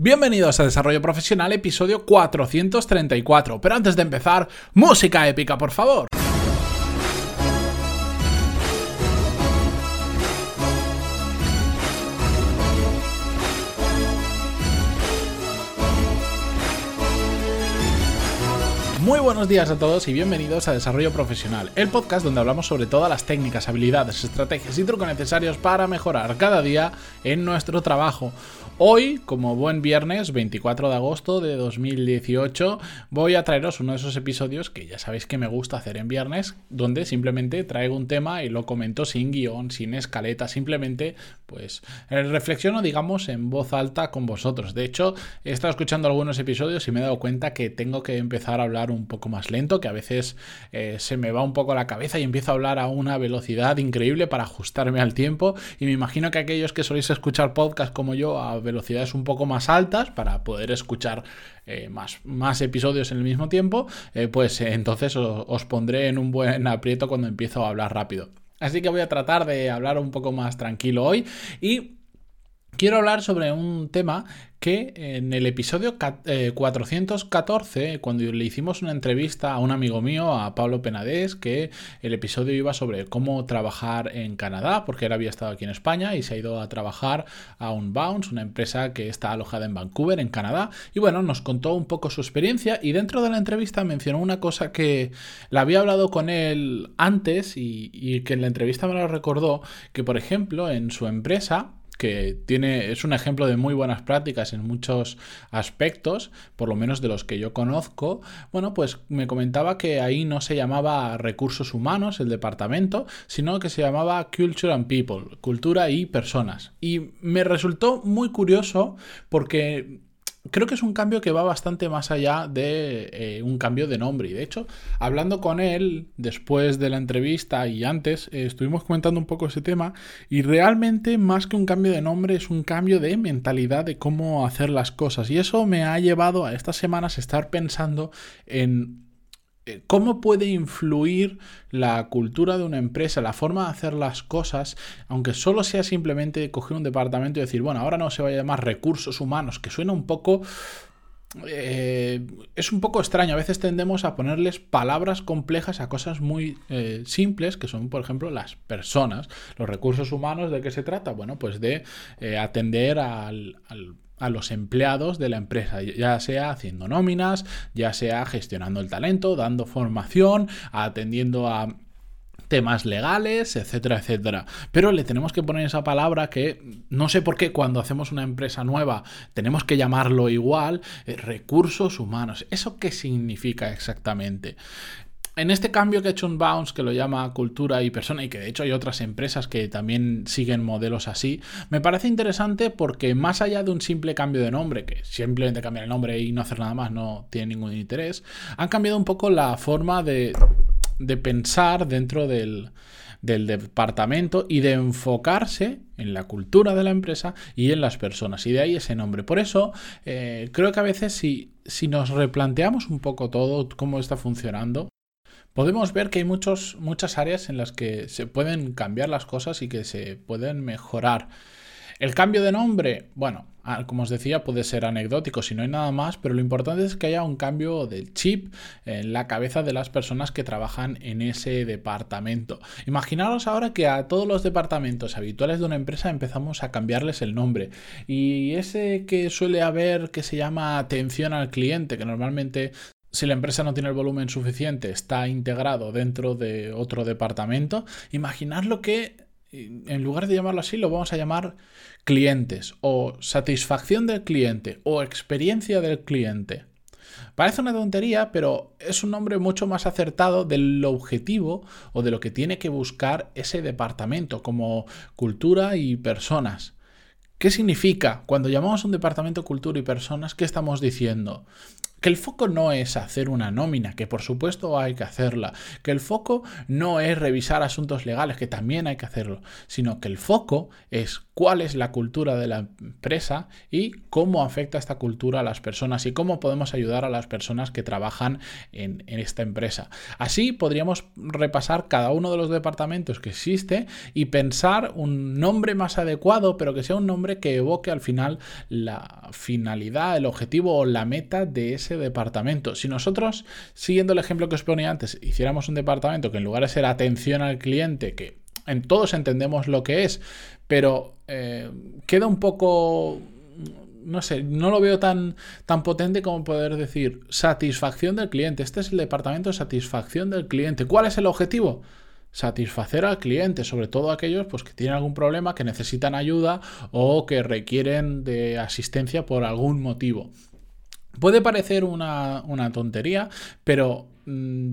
Bienvenidos a Desarrollo Profesional, episodio 434. Pero antes de empezar, música épica, por favor. Muy buenos días a todos y bienvenidos a Desarrollo Profesional, el podcast donde hablamos sobre todas las técnicas, habilidades, estrategias y trucos necesarios para mejorar cada día en nuestro trabajo. Hoy, como buen viernes 24 de agosto de 2018, voy a traeros uno de esos episodios que ya sabéis que me gusta hacer en viernes, donde simplemente traigo un tema y lo comento sin guion, sin escaleta, simplemente pues reflexiono digamos en voz alta con vosotros. De hecho, he estado escuchando algunos episodios y me he dado cuenta que tengo que empezar a hablar un poco más lento, que a veces eh, se me va un poco la cabeza y empiezo a hablar a una velocidad increíble para ajustarme al tiempo y me imagino que aquellos que soléis escuchar podcast como yo a velocidades un poco más altas para poder escuchar eh, más, más, episodios en el mismo tiempo, eh, pues entonces os, os pondré en un buen aprieto cuando empiezo a hablar rápido. Así que voy a tratar de hablar un poco más tranquilo hoy y Quiero hablar sobre un tema que en el episodio 414, eh, cuando le hicimos una entrevista a un amigo mío, a Pablo Penadés, que el episodio iba sobre cómo trabajar en Canadá, porque él había estado aquí en España y se ha ido a trabajar a Unbounce, una empresa que está alojada en Vancouver, en Canadá, y bueno, nos contó un poco su experiencia y dentro de la entrevista mencionó una cosa que la había hablado con él antes y, y que en la entrevista me lo recordó, que por ejemplo en su empresa, que tiene, es un ejemplo de muy buenas prácticas en muchos aspectos, por lo menos de los que yo conozco. Bueno, pues me comentaba que ahí no se llamaba recursos humanos, el departamento, sino que se llamaba Culture and People, cultura y personas. Y me resultó muy curioso porque creo que es un cambio que va bastante más allá de eh, un cambio de nombre. Y de hecho, hablando con él después de la entrevista y antes, eh, estuvimos comentando un poco ese tema. Y realmente, más que un cambio de nombre, es un cambio de mentalidad de cómo hacer las cosas. Y eso me ha llevado a estas semanas estar pensando en cómo puede influir la cultura de una empresa, la forma de hacer las cosas, aunque solo sea simplemente coger un departamento y decir, bueno, ahora no se va a llamar recursos humanos, que suena un poco... Eh, es un poco extraño, a veces tendemos a ponerles palabras complejas a cosas muy eh, simples, que son, por ejemplo, las personas. Los recursos humanos, ¿de qué se trata? Bueno, pues de atender al a los empleados de la empresa, ya sea haciendo nóminas, ya sea gestionando el talento, dando formación, atendiendo a temas legales, etcétera, etcétera. Pero le tenemos que poner esa palabra que no sé por qué cuando hacemos una empresa nueva tenemos que llamarlo igual, eh, recursos humanos. ¿Eso qué significa exactamente? En este cambio que ha hecho un Bounce, que lo llama cultura y persona, y que de hecho hay otras empresas que también siguen modelos así, me parece interesante porque más allá de un simple cambio de nombre, que simplemente cambiar el nombre y no hacer nada más no tiene ningún interés, han cambiado un poco la forma de, pensar dentro del, departamento y de enfocarse en la cultura de la empresa y en las personas. Y de ahí ese nombre. Por eso eh, creo que a veces si nos replanteamos un poco todo, cómo está funcionando, podemos ver que hay muchos, muchas áreas en las que se pueden cambiar las cosas y que se pueden mejorar. El cambio de nombre, bueno, ah, como os decía, puede ser anecdótico si no hay nada más, pero lo importante es que haya un cambio del chip en la cabeza de las personas que trabajan en ese departamento. Imaginaros ahora que a todos los departamentos habituales de una empresa empezamos a cambiarles el nombre. Y ese que suele haber que se llama atención al cliente, que normalmente si la empresa no tiene el volumen suficiente, está integrado dentro de otro departamento, imaginar lo que, en lugar de llamarlo así, lo vamos a llamar clientes o satisfacción del cliente o experiencia del cliente. Parece una tontería, pero es un nombre mucho más acertado del objetivo o de lo que tiene que buscar ese departamento como cultura y personas. ¿Qué significa? Cuando llamamos a un departamento cultura y personas, ¿qué estamos diciendo? Que el foco no es hacer una nómina, que por supuesto hay que hacerla. Que el foco no es revisar asuntos legales, que también hay que hacerlo. Sino que el foco es cuál es la cultura de la empresa y cómo afecta esta cultura a las personas y cómo podemos ayudar a las personas que trabajan en, esta empresa. Así podríamos repasar cada uno de los departamentos que existe y pensar un nombre más adecuado, pero que sea un nombre que evoque al final la finalidad, el objetivo o la meta de ese departamento. Si nosotros, siguiendo el ejemplo que os ponía antes, hiciéramos un departamento que en lugar de ser atención al cliente, que en todos entendemos lo que es, pero eh, queda un poco no sé, no lo veo tan, tan potente como poder decir satisfacción del cliente. Este es el departamento de satisfacción del cliente. ¿Cuál es el objetivo? Satisfacer al cliente, sobre todo aquellos pues, que tienen algún problema, que necesitan ayuda o que requieren de asistencia por algún motivo. Puede parecer una, una tontería, pero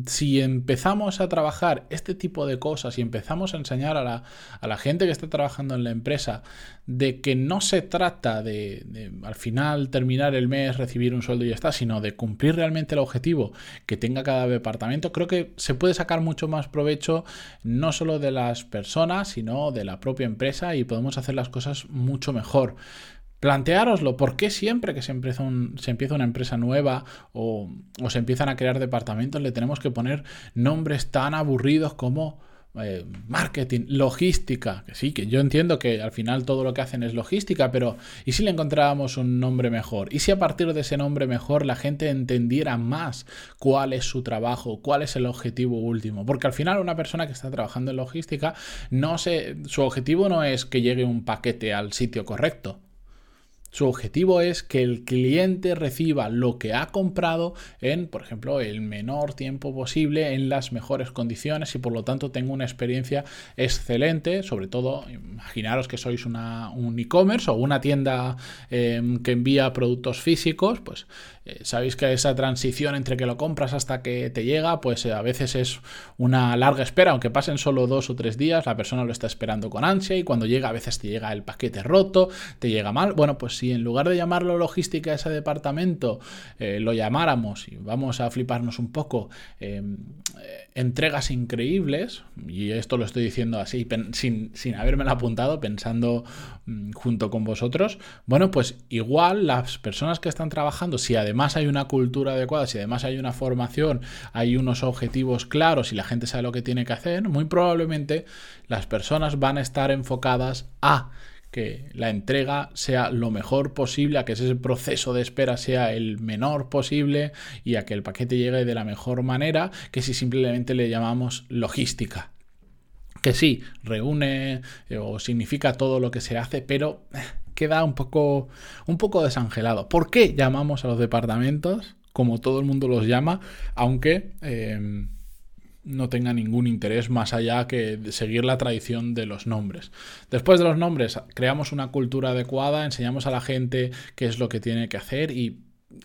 si empezamos a trabajar este tipo de cosas y empezamos a enseñar a la, gente que está trabajando en la empresa de que no se trata de, al final terminar el mes, recibir un sueldo y ya está, sino de cumplir realmente el objetivo que tenga cada departamento, creo que se puede sacar mucho más provecho no solo de las personas, sino de la propia empresa y podemos hacer las cosas mucho mejor. Planteároslo, ¿por qué siempre que se empieza, se empieza una empresa nueva o, se empiezan a crear departamentos le tenemos que poner nombres tan aburridos como eh, marketing, logística? Que sí, que yo entiendo que al final todo lo que hacen es logística, pero ¿y si le encontrábamos un nombre mejor? ¿Y si a partir de ese nombre mejor la gente entendiera más cuál es su trabajo, cuál es el objetivo último? Porque al final una persona que está trabajando en logística, no se, su objetivo no es que llegue un paquete al sitio correcto. Su objetivo es que el cliente reciba lo que ha comprado en, por ejemplo, el menor tiempo posible, en las mejores condiciones y por lo tanto tenga una experiencia excelente. Sobre todo, imaginaros que sois un e-commerce o una tienda em, que envía productos físicos, pues eh, sabéis que esa transición entre que lo compras hasta que te llega, pues eh, a veces es una larga espera, aunque pasen solo dos o tres días, la persona lo está esperando con ansia y cuando llega a veces te llega el paquete roto, te llega mal. Bueno, pues si en lugar de llamarlo logística a ese departamento, eh, lo llamáramos y vamos a fliparnos un poco, em, entregas increíbles, y esto lo estoy diciendo así sin, sin habérmelo apuntado, pensando mm, junto con vosotros, bueno, pues igual las personas que están trabajando, si además hay una cultura adecuada, si además hay una formación, hay unos objetivos claros y la gente sabe lo que tiene que hacer, muy probablemente las personas van a estar enfocadas a que la entrega sea lo mejor posible, a que ese proceso de espera sea el menor posible y a que el paquete llegue de la mejor manera que si simplemente le llamamos logística. Que sí, reúne eh, o significa todo lo que se hace, pero eh, queda un poco, un poco desangelado. ¿Por qué llamamos a los departamentos como todo el mundo los llama, aunque em, no tenga ningún interés más allá que seguir la tradición de los nombres? Después de los nombres, creamos una cultura adecuada, enseñamos a la gente qué es lo que tiene que hacer y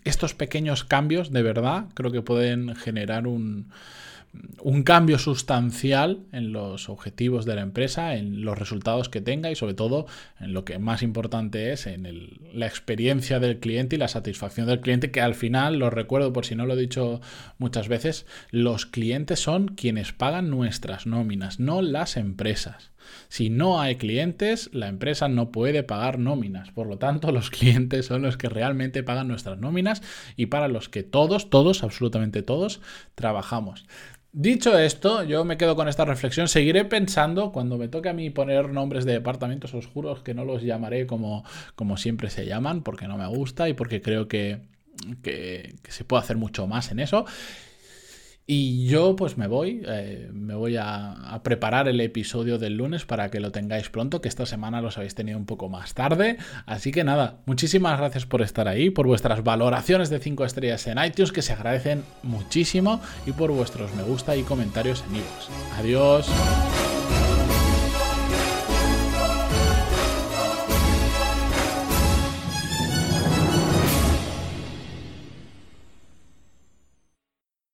estos pequeños cambios, de verdad, creo que pueden generar un un cambio sustancial en los objetivos de la empresa, en los resultados que tenga y sobre todo en lo que más importante es en la experiencia del cliente y la satisfacción del cliente, que al final, lo recuerdo por si no lo he dicho muchas veces, los clientes son quienes pagan nuestras nóminas, no las empresas. Si no hay clientes, la empresa no puede pagar nóminas. Por lo tanto, los clientes son los que realmente pagan nuestras nóminas y para los que todos, todos, absolutamente todos, trabajamos. Dicho esto, yo me quedo con esta reflexión. Seguiré pensando cuando me toque a mí poner nombres de departamentos oscuros que no los llamaré como, como siempre se llaman, porque no me gusta y porque creo que, que se puede hacer mucho más en eso. Y yo pues me voy, eh, me voy a, preparar el episodio del lunes para que lo tengáis pronto, que esta semana los habéis tenido un poco más tarde. Así que nada, muchísimas gracias por estar ahí, por vuestras valoraciones de 5 estrellas en iTunes, que se agradecen muchísimo, y por vuestros me gusta y comentarios en iVoox. Adiós.